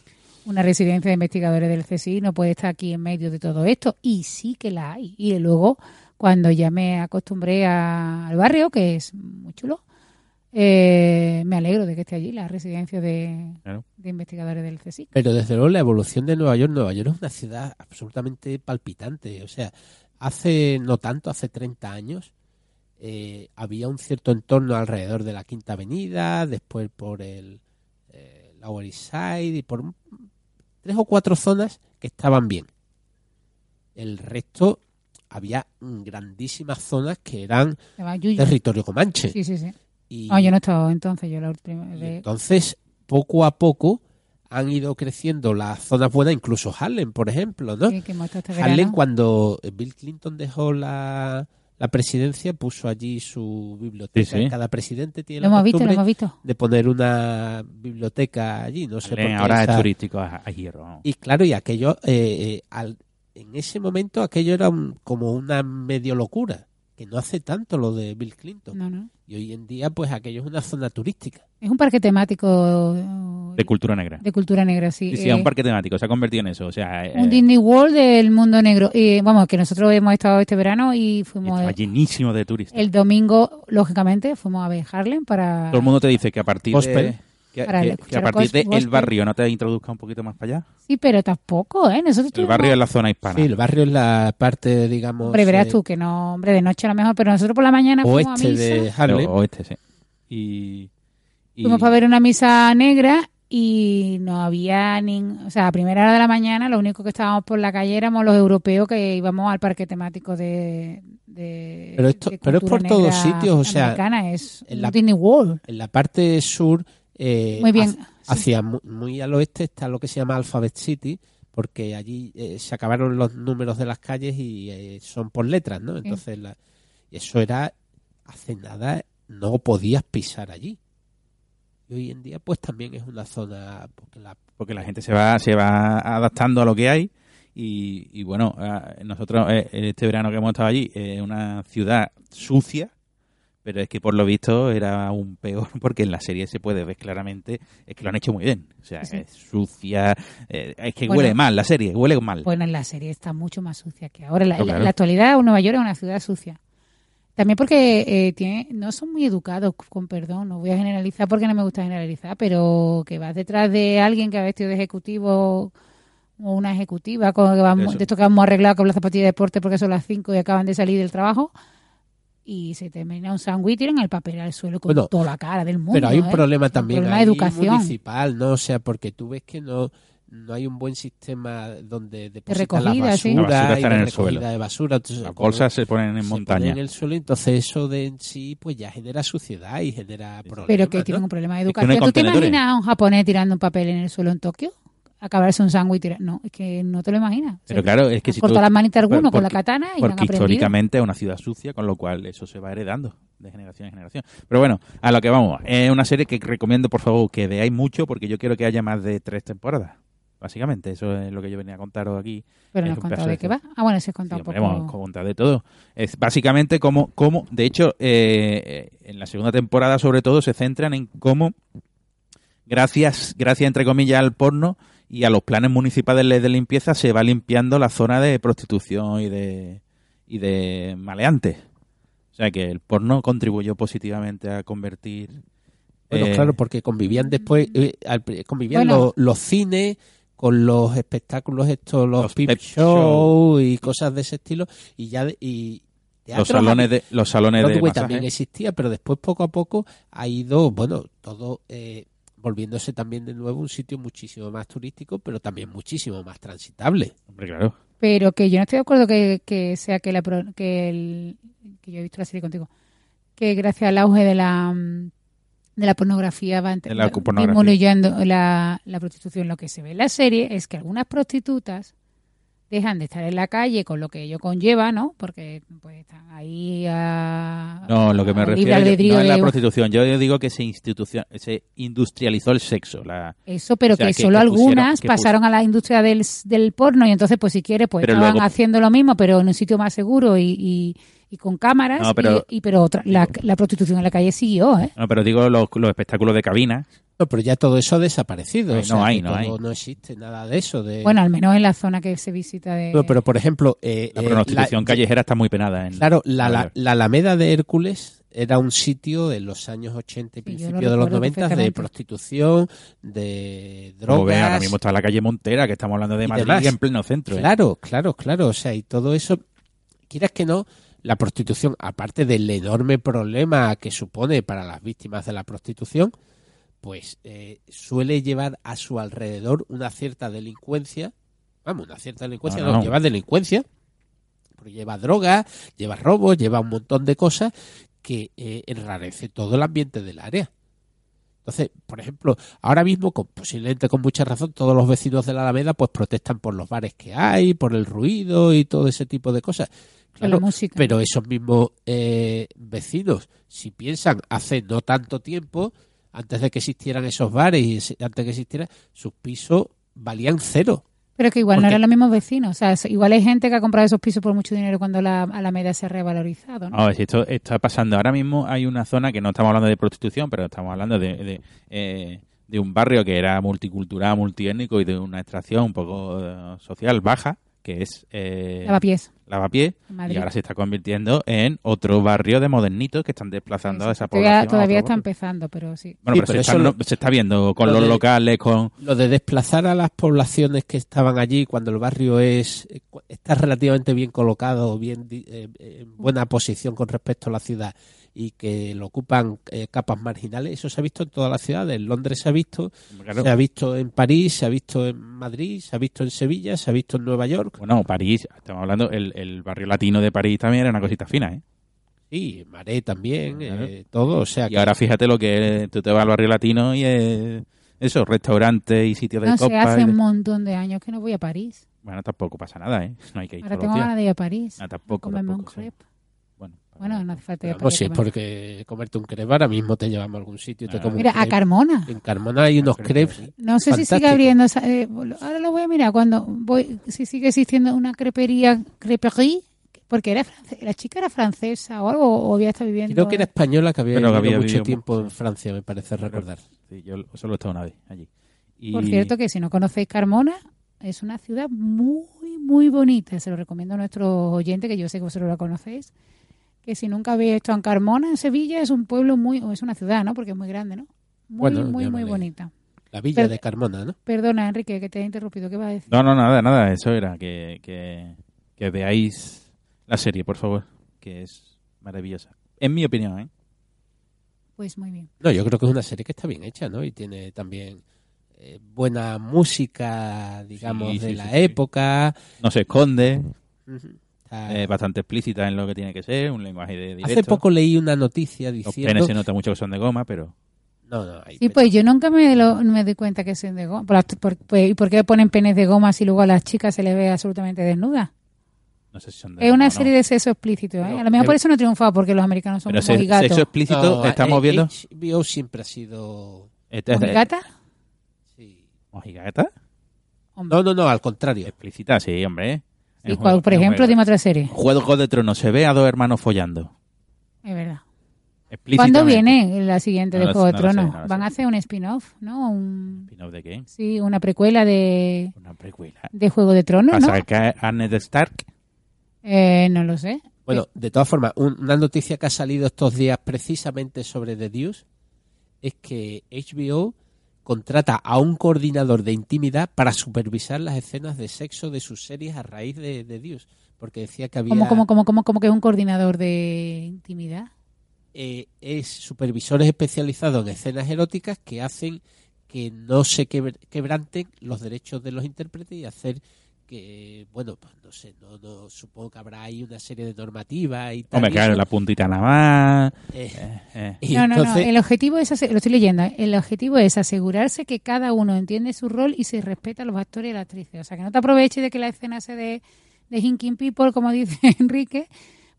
una residencia de investigadores del CSIC no puede estar aquí en medio de todo esto, y sí que la hay. Y luego, cuando ya me acostumbré a- al barrio, que es muy chulo, eh, me alegro de que esté allí la residencia de, Claro. de investigadores del CSIC. Pero desde luego la evolución de Nueva York, Nueva York es una ciudad absolutamente palpitante. O sea, hace no tanto, hace 30 años, eh, había un cierto entorno alrededor de la Quinta Avenida, después por el eh, Lower East Side y por un- tres o cuatro zonas que estaban bien. El resto había grandísimas zonas que eran territorio comanche. Sí, sí, sí. Y- No, yo no he estado entonces, yo la última de- entonces, poco a poco, han ido creciendo las zonas buenas, incluso Harlem, por ejemplo, ¿no? sí, que este Harlem, verano. cuando Bill Clinton dejó la, la presidencia, puso allí su biblioteca. Sí, sí. Cada presidente tiene Lo la hemos visto, lo costumbre hemos visto. de poner una biblioteca allí, no sé por qué Ahora esa- es turístico a. Y claro, y aquello, eh, eh, al- en ese momento aquello era un- como una medio locura, que no hace tanto lo de Bill Clinton. No, no. Y hoy en día, pues aquello es una zona turística. Es un parque temático eh, De cultura negra. de cultura negra, sí. Sí, sí, Eh, es un parque temático, se ha convertido en eso. O sea, eh, un Disney World del mundo negro. Y vamos, que nosotros hemos estado este verano y y fuimos estaba llenísimo de turistas. el domingo, lógicamente, fuimos a ver Harlem para... Todo el mundo te dice que a partir Gospel. de que, Para que- escuchar que a partir de gospel. el barrio no te introduzca un poquito más para allá. Sí, pero tampoco, ¿eh? Nosotros El barrio es la zona hispana. Sí, el barrio es la parte, digamos, Hombre, verás eh, tú que no, hombre, de noche a lo mejor, pero nosotros por la mañana fuimos a oeste misa. de Harlem. Oeste, sí. Y, y- Fuimos para ver una misa negra y no había ni... O sea, a primera hora de la mañana lo único que estábamos por la calle éramos los europeos que íbamos al parque temático de... de Pero esto- de pero es por todos sitios, o sea, americana, es en la- Disney World. En la parte sur, eh, Muy bien. hacia, hacia mu- muy al oeste está lo que se llama Alphabet City, porque allí eh, se acabaron los números de las calles y eh, son por letras, ¿no? Entonces, la- eso era, hace nada, no podías pisar allí. Y hoy en día, pues también es una zona, porque la porque la gente se va se va adaptando a lo que hay y, y bueno ah, nosotros eh, este verano que hemos estado allí es una ciudad sucia pero es que por lo visto era aún peor porque en la serie se puede ver claramente es que lo han hecho muy bien o sea Sí. es sucia eh, es que Bueno. huele mal la serie huele mal Bueno, en la serie está mucho más sucia que ahora. En la, Claro, en la- claro. en la actualidad, Nueva York es una ciudad sucia. También porque eh, tiene, no son muy educados, con perdón, no voy a generalizar porque no me gusta generalizar, pero que vas detrás de alguien que ha vestido de ejecutivo o una ejecutiva, con, que vamos, Eso. de esto que vamos arreglado con la zapatilla de deporte porque son las 5 y acaban de salir del trabajo, y se termina un sándwich y tiran el papel al suelo con Bueno, toda la cara del mundo. Pero hay un ¿eh? problema también problema de educación. municipal, ¿no? O sea, porque tú ves que no no hay un buen sistema donde depositan recogida, la sí. basura, La basura y está de en el recogida suelo. de basura. Entonces, las bolsas se ponen en se montaña en el suelo, entonces eso de en sí pues ya genera suciedad y genera problemas. Pero que ¿no? tienen un problema de Es que no hay educación. ¿Tú te imaginas a un japonés tirando un papel en el suelo en Tokio? Acabarse un sándwich y tirar. No, es que no te lo imaginas. O sea, pero claro es que si tú corta las manitas alguno con la katana y porque históricamente es una ciudad sucia, con lo cual eso se va heredando de generación en generación. Pero bueno, a lo que vamos. Es una serie que recomiendo, por favor, que veáis mucho, porque yo quiero que haya más de tres temporadas. Básicamente, eso es lo que yo venía a contaros aquí. Pero no has contado de qué va. Ah, bueno, sí has contado Sí, un poco. hemos contado de todo. Es básicamente como, cómo de hecho, eh, en la segunda temporada sobre todo se centran en cómo, gracias, gracias entre comillas al porno y a los planes municipales de limpieza, se va limpiando la zona de prostitución y de, y de maleantes. O sea que el porno contribuyó positivamente a convertir... Bueno, eh, claro, porque convivían después, eh, convivían Bueno. los, los cines con los espectáculos estos, los, Los peep pep show y cosas de ese estilo y ya de- y los salones de los salones de también existía, pero después poco a poco ha ido, bueno, todo eh, volviéndose también de nuevo un sitio muchísimo más turístico, pero también muchísimo más transitable. Hombre, claro. Pero que yo no estoy de acuerdo que, que sea que la pro- que el que yo he visto la serie contigo que gracias al auge de la de la pornografía va la pornografía. disminuyendo la, la prostitución. Lo que se ve en la serie es que algunas prostitutas dejan de estar en la calle con lo que ello conlleva, ¿no? Porque pues están ahí a No, lo que me refiero yo- no es la prostitución. Yo digo que se, institucio- se industrializó el sexo. La, Eso, pero O sea, que, que- solo que algunas pasaron a la industria del, del porno y entonces, pues si quiere, pues Pero estaban luego- haciendo lo mismo, pero en un sitio más seguro y, y, y con cámaras. No, pero- y, y- pero otra, la, la prostitución en la calle siguió, ¿eh? no, pero digo los, los espectáculos de cabina. No, pero ya todo eso ha desaparecido. No, o sea, no hay, no todo- hay. no existe nada de eso. De... Bueno, al menos en la zona que se visita de... No, pero por ejemplo, eh, La eh, prostitución la- callejera está muy penada. En, Claro, la, la, la Alameda de Hércules era un sitio en los años 80 y Sí, yo lo principios de los recuerdo 90 de prostitución, de Como ve, ahora drogas. mismo está la calle Montera, que estamos hablando de y Madrid en pleno centro. ¿eh? Claro, claro, claro. O sea, y todo eso, quieras que no, la prostitución, aparte del enorme problema que supone para las víctimas de la prostitución, pues eh, suele llevar a su alrededor una cierta delincuencia, vamos, una cierta delincuencia, No, no, no. lleva delincuencia, pero lleva drogas, lleva robos, lleva un montón de cosas que eh, enrarece todo el ambiente del área. Entonces, por ejemplo, ahora mismo, con, posiblemente con mucha razón, todos los vecinos de la Alameda pues protestan por los bares que hay, por el ruido y todo ese tipo de cosas. La música. pero esos mismos eh, vecinos, si piensan hace no tanto tiempo, antes de que existieran esos bares y antes de que existieran, sus pisos valían cero. Pero que igual no eran los mismos vecinos. O sea, igual hay gente que ha comprado esos pisos por mucho dinero cuando la Alameda se ha revalorizado, esto está pasando. Ahora mismo hay una zona que no estamos hablando de prostitución, pero estamos hablando de, de, eh, de un barrio que era multicultural, multiétnico y de una extracción un poco eh, social baja, que es eh, Lavapiés. Lavapiés, y ahora se está convirtiendo en otro barrio de modernitos que están desplazando a esa todavía población. todavía está empezando, pero sí. Bueno, Sí, pero, pero se, eso está, lo- no- se está viendo con lo los de- locales, con... Lo de desplazar a las poblaciones que estaban allí cuando el barrio es eh, está relativamente bien colocado, bien di- eh, eh, en buena posición con respecto a la ciudad y que lo ocupan eh, capas marginales, eso se ha visto en todas las ciudades. En Londres se ha visto, Claro. se ha visto en París, se ha visto en Madrid, se ha visto en Sevilla, se ha visto en Nueva York. Bueno, París, estamos hablando, el, el barrio latino de París también era una cosita fina, ¿eh? Sí, Maré también, Claro. eh, todo. O sea, Y que- ahora fíjate lo que es, tú te vas al barrio latino y es eso, restaurantes y sitios de No hace un montón de años que no voy a París. Bueno, tampoco pasa nada, ¿eh? No hay que ir Ahora todos tengo los días. ganas de ir a París. Ah, a tampoco, comerme un tampoco, sí. crepe. Bueno, no hace falta París. si es porque comerte un crepe ahora mismo te llevamos a algún sitio y te Ah. Mira, a. Carmona. En Carmona hay unos crepes. No sé si sigue abriendo. esa- eh, ahora lo voy a mirar cuando voy. Si sigue existiendo una crepería, creperie, porque era france- la chica era francesa o algo, o había estado viviendo. Creo que era española que había Pero vivido había mucho vivido tiempo mucho. en Francia, me parece recordar. Sí, yo solo he estado una vez allí. Y... Por cierto, que si no conocéis Carmona, es una ciudad muy, muy bonita. Se lo recomiendo a nuestros oyentes, que yo sé que vosotros la conocéis. Que si nunca habéis estado en Carmona, en Sevilla, es un pueblo muy. o es una ciudad, ¿no? Porque es muy grande, ¿no? Muy, Bueno, muy, muy bonita. La villa Pero- de Carmona, ¿no? Perdona, Enrique, que te he interrumpido. ¿Qué vas a decir? No, no, nada, nada, eso era, que, que, que veáis la serie, por favor, que es maravillosa. En mi opinión, ¿eh? Pues muy bien. No, yo creo que es una serie que está bien hecha, ¿no? Y tiene también eh, buena música, digamos, Sí, de sí, la sí, sí. época. No se esconde, Ujú. Está- es bastante explícita en lo que tiene que ser, un lenguaje de directo. Hace poco leí una noticia Los diciendo... penes se nota mucho que son de goma, pero... No, no, hay Sí, pues yo nunca me, lo- me doy cuenta que son de goma. Por, por- pues, ¿Y por qué ponen penes de goma si luego a las chicas se les ve absolutamente desnudas? No sé si son de Es goma una no. serie de sexo explícito, ¿eh? Pero- A lo mejor por eso no ha triunfado, porque los americanos son Pero muy se- gatos. sexo explícito, No, estamos eh, viendo... HBO siempre ha sido... Este es de- ¿Mojigata? sí. ¿Mojigata? No, no, no, al contrario. Explícita, sí, hombre. ¿Eh? ¿Y cuál, Juego- por ejemplo, dime otra serie. Juego de Tronos, se ve a dos hermanos follando. Es verdad. ¿Cuándo viene la siguiente No de Juego de no Tronos? no Van a hacer un spin-off, ¿no? Un- ¿Spin-off de qué? sí, una precuela de, Una precuela. de Juego de Tronos, ¿no? ¿Pasa que a Ned Stark? Eh, no lo sé. Bueno, de todas formas, un- una noticia que ha salido estos días precisamente sobre The Deuce es que HBO contrata a un coordinador de intimidad para supervisar las escenas de sexo de sus series a raíz de Deuce. Porque decía que había... ¿Cómo, cómo, cómo, cómo, cómo que es un coordinador de intimidad? eh, es supervisores especializados en escenas eróticas que hacen que no se quebr- quebranten los derechos de los intérpretes y hacer que, bueno, pues no sé, no, no, supongo que habrá ahí una serie de normativas y tal. Hombre, claro, la puntita nada más. Eh, eh, eh. no, no, entonces, no. El objetivo es, lo estoy leyendo, el objetivo es asegurarse que cada uno entiende su rol y se respeta a los actores y las actrices. O sea, que no te aproveches de que la escena sea de, de Hinking People, como dice Enrique,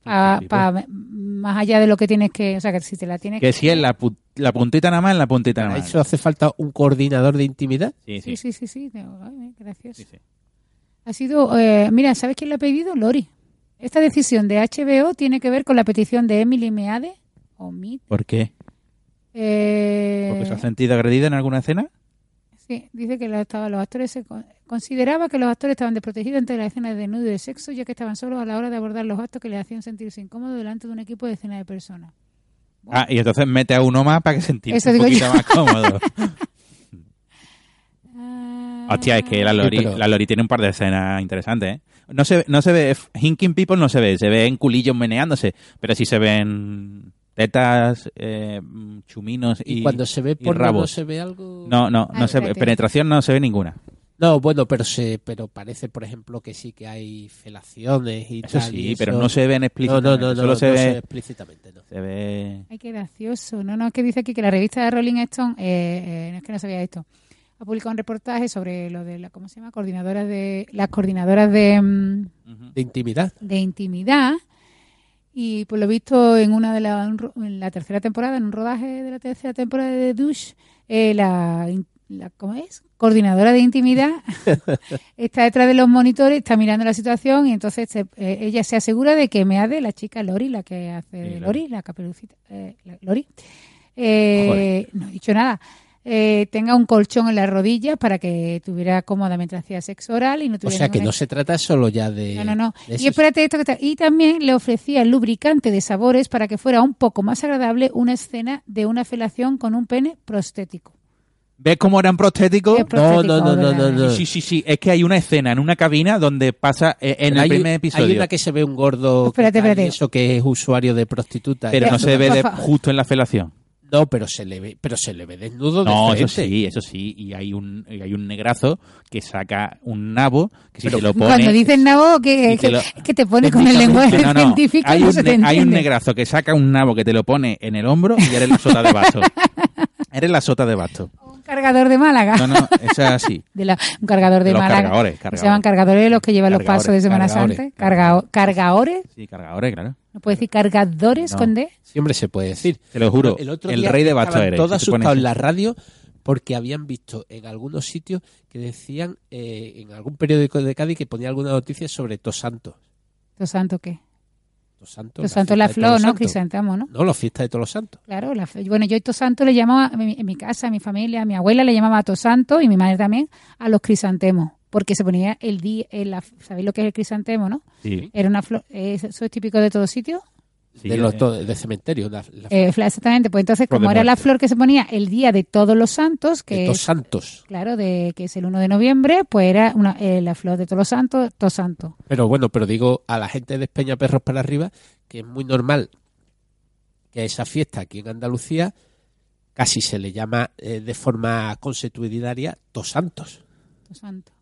pa- más allá de lo que tienes que, o sea, que si te la tienes Que si es la, pu- la puntita nada más, la puntita nada más. eso hace falta un coordinador de intimidad. Sí, Sí, sí. sí, sí, sí. Digo, ay, gracias. sí, sí. Ha sido, eh, mira, ¿sabes quién le ha pedido? Lori. Esta decisión de HBO tiene que ver con la petición de Emily Meade, o Mead, ¿Por qué? eh, ¿Porque se ha sentido agredida en alguna escena? Sí, dice que lo estaba- los actores se con- consideraba que los actores estaban desprotegidos ante las escenas de desnudo y de sexo, ya que estaban solos a la hora de abordar los actos que les hacían sentirse incómodos delante de un equipo de escena de personas. Ah, y entonces mete a uno más para que se entienda un poquito yo. más cómodo. Hostia, es que la Lori, Sí, pero- la Lori tiene un par de escenas interesantes, ¿eh? No se, no se ve, Hinking People no se ve, se ve en culillos meneándose, pero sí se ven tetas, eh, chuminos y... Y, cuando se ve por no se ve algo. No, no, Ah, no se ve, penetración no se ve ninguna. No, bueno, pero se, pero parece, por ejemplo, que sí que hay felaciones y Eso tal. y sí, pero no se ven No, explícitamente, no, no, no, solo no se ve... explícitamente, no. Se ve... Ay, qué gracioso. No, no, es que dice aquí que la revista de Rolling Stone, eh, eh, no es que no sabía esto, ha publicado un reportaje sobre lo de la, ¿cómo se llama? Coordinadoras de, las coordinadoras de, mm, De intimidad. de intimidad y por lo visto en una de la, en la tercera temporada, en un rodaje de la tercera temporada de Douche, eh, la, ¿cómo es? coordinadora de intimidad está detrás de los monitores, está mirando la situación y entonces se- eh, ella se asegura de que Meade, la chica Lori, la que hace de Lori. La caperucita, eh, la- Lori, eh, no he dicho nada. Eh, tenga un colchón en las rodillas para que tuviera cómoda mientras hacía sexo oral y no O tuviera sea que ninguna no se trata solo ya de. no, no, no. Y espérate esto que está- Y también le ofrecía el lubricante de sabores para que fuera un poco más agradable una escena de una felación con un pene prostético. ¿Ves cómo eran prostéticos? No, no, no, no, no. Sí, sí, sí. Es que hay una escena en una cabina donde pasa eh, en el hay, primer hay episodio. una que se ve un gordo. que Espérate, espérate. Eso que es usuario de prostituta. Pero Y no se ve justo en la felación. No, pero se le ve, pero se le ve desnudo de No, eso frente. sí, eso sí. Y hay un, y hay un negrazo que saca un nabo que si Pero te lo pone... Cuando dices nabo, que, que, lo- que te pone con el lenguaje No, no, científico hay, no un, se te hay un negrazo que saca un nabo que te lo pone en el hombro y eres la sota de basto. eres la sota de basto. Un cargador de Málaga. No, no, eso es así. De la- un cargador de, De los Málaga. cargadores, que cargadores. Se llaman cargadores los que llevan los pasos de Semana Santa. Cargao- cargadores. Sí, cargadores, claro. ¿No puedes decir cargadores No. con D? Siempre se puede decir. Te lo juro, El, otro el día rey de basto eres. Todos asustados en la radio porque habían visto en algunos sitios que decían, eh, en algún periódico de Cádiz, que ponía alguna noticia sobre Tosantos. ¿Los santos qué? Los santos. Los santos la flor, Todos ¿no? Santos. Crisantamo, ¿no? No, la fiesta de todos los santos. Claro, la bueno, yo a Santo le llamaba, en mi, en casa, a mi familia, a mi abuela le llamaba a Santo y mi madre también a los crisantemos, porque se ponía el día, en la, ¿sabéis lo que es el crisantemo, no? Sí, Era una flor, eh, eso es típico de todos sitios. Sí, de, los, eh, de cementerio. La, la- Eh, exactamente, pues entonces como era la flor que se ponía el día de todos los santos, de que todos es, santos. claro, de que es el 1 de noviembre, pues era una, eh, la flor de todos los santos, todos santos. Pero bueno, pero digo a la gente de Espeña Perros para arriba que es muy normal que a esa fiesta aquí en Andalucía casi se le llama eh, de forma consuetudinaria Tos Santos. Todos santos.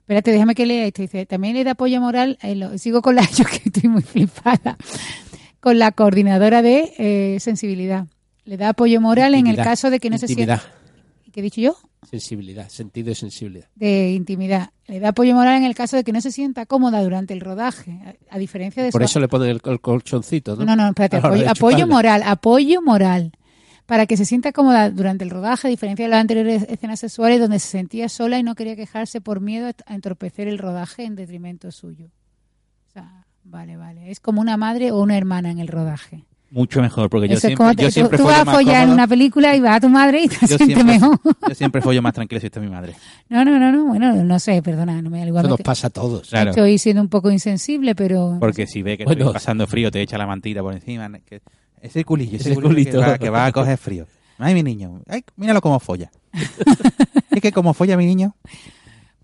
Espérate, déjame que lea esto. Dice, también le da apoyo moral, eh, lo- sigo con la, yo que estoy muy flipada, con la coordinadora de eh, sensibilidad. Le da apoyo moral en el caso de que no se sienta... ¿Qué he dicho yo? sensibilidad, sentido de sensibilidad. De intimidad. Le da apoyo moral en el caso de que no se sienta cómoda durante el rodaje, a, a diferencia de Por su- eso le ponen el, el colchoncito, ¿no? No, no, espérate, apoyo, apoyo moral, apoyo moral. Para que se sienta cómoda durante el rodaje, a diferencia de las anteriores escenas sexuales donde se sentía sola y no quería quejarse por miedo a entorpecer el rodaje en detrimento suyo. O sea, vale, vale. Es como una madre o una hermana en el rodaje. Mucho mejor, porque yo Eso siempre, como te- yo tú- siempre tú, follo vas a más follar en una película y vas a tu madre y te yo sientes siempre, mejor. yo siempre follo más tranquilo si está mi madre. No, no, no, no. Bueno, no sé, perdona, no me Eso nos pasa a todos. Claro. Estoy siendo un poco insensible, pero Porque si ve que Bueno. estoy pasando frío, te echa la mantita por encima. que- ese culillo, ese, Ese culillo que culito. va, que va a coger frío. Ay, mi niño. Ay, míralo cómo folla. es que como folla mi niño.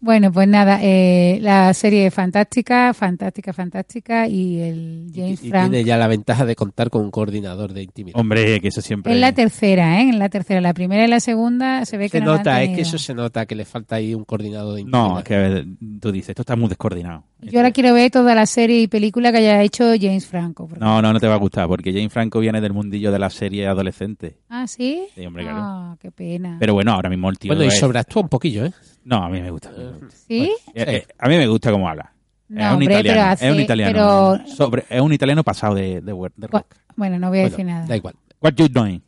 Bueno, pues nada, eh, la serie es fantástica, fantástica, fantástica y el James y, y Franco tiene ya la ventaja de contar con un coordinador de intimidad. Hombre, que eso siempre... en la tercera, ¿eh? En la tercera, la primera y la segunda se ve que se no nota, es que eso se nota que le falta ahí un coordinador de intimidad. No, es que a ver, tú dices, esto está muy descoordinado. Yo ahora quiero ver toda la serie y película que haya hecho James Franco. porque- No, no, no te va a gustar, porque Jane Franco viene del mundillo de la serie adolescente. Ah, ¿sí? Sí, hombre, claro. Ah, qué pena. Pero bueno, ahora mismo el tío... Bueno, y es- sobreactúa un poquillo, ¿eh? No, a mí me gusta. a mí me gusta. ¿Sí? Eh, eh, a mí me gusta cómo habla. No, es un hombre, pero italiano. hace- es un italiano. pero- sobre- es un italiano pasado de, de, rock. Bueno, no voy a Bueno, decir nada. da igual. What you doing?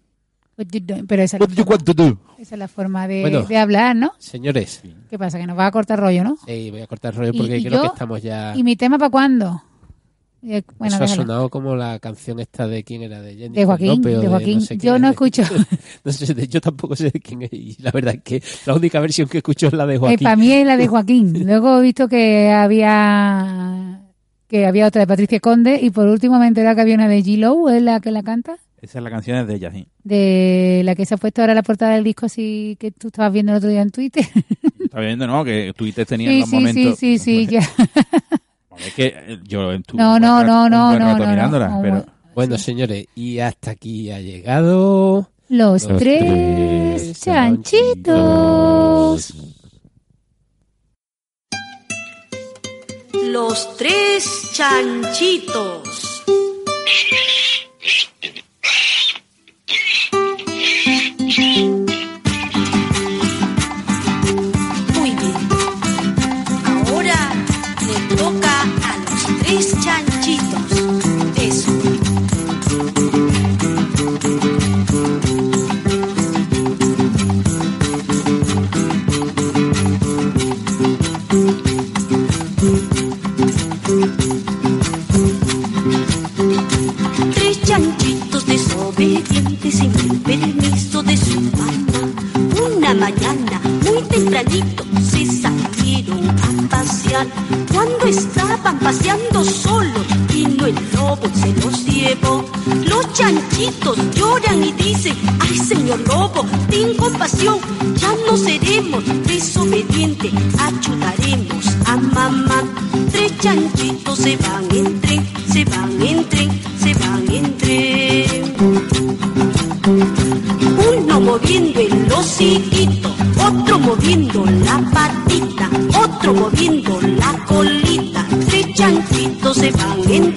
What you doing? Pero esa es, la forma, want to do? esa es la forma de, Bueno. de hablar, ¿no? Señores, ¿Qué pasa? Que nos va a cortar rollo, ¿no? eh, voy a cortar rollo Y- porque y creo yo- que estamos ya... ¿Y mi tema para cuándo? Eh, Bueno, Eso ha sonado como la canción esta de quién era, de Jenny De Joaquín, de Joaquín. Yo no escucho. No sé, de- yo tampoco sé de quién es. Y la verdad es que la única versión que escucho es la de Joaquín. para mí es la de Joaquín. Luego he visto que había que había otra de Patricia Conde y por último me he enterado que había una de G-Lo, es la que la canta, Esa es la canción de ella, sí. de la que se ha puesto ahora la portada del disco así que tú estabas viendo el otro día en Twitter. Está viendo, ¿no? Que Twitter tenía Sí, los sí, momentos... sí, sí, sí, ya. Es que eh, yo en tu No, no, no, rato- no, no, no, no. mirándola, No, pero... bueno. Señores, y hasta aquí ha llegado... Los, Los tres tres chanchitos. Los tres chanchitos. De su mamá. Una mañana, muy tempranito, se salieron a pasear. Cuando estaban paseando solos, vino el lobo y se los llevó. Los chanchitos lloran y dicen, ay señor lobo, ten compasión, ya no seremos desobedientes, ayudaremos a mamá. Tres chanchitos se van en tren, se van en tren, se van en tren. Moviendo el hociquito, otro moviendo la patita, otro moviendo la colita. Tres chanchitos se van en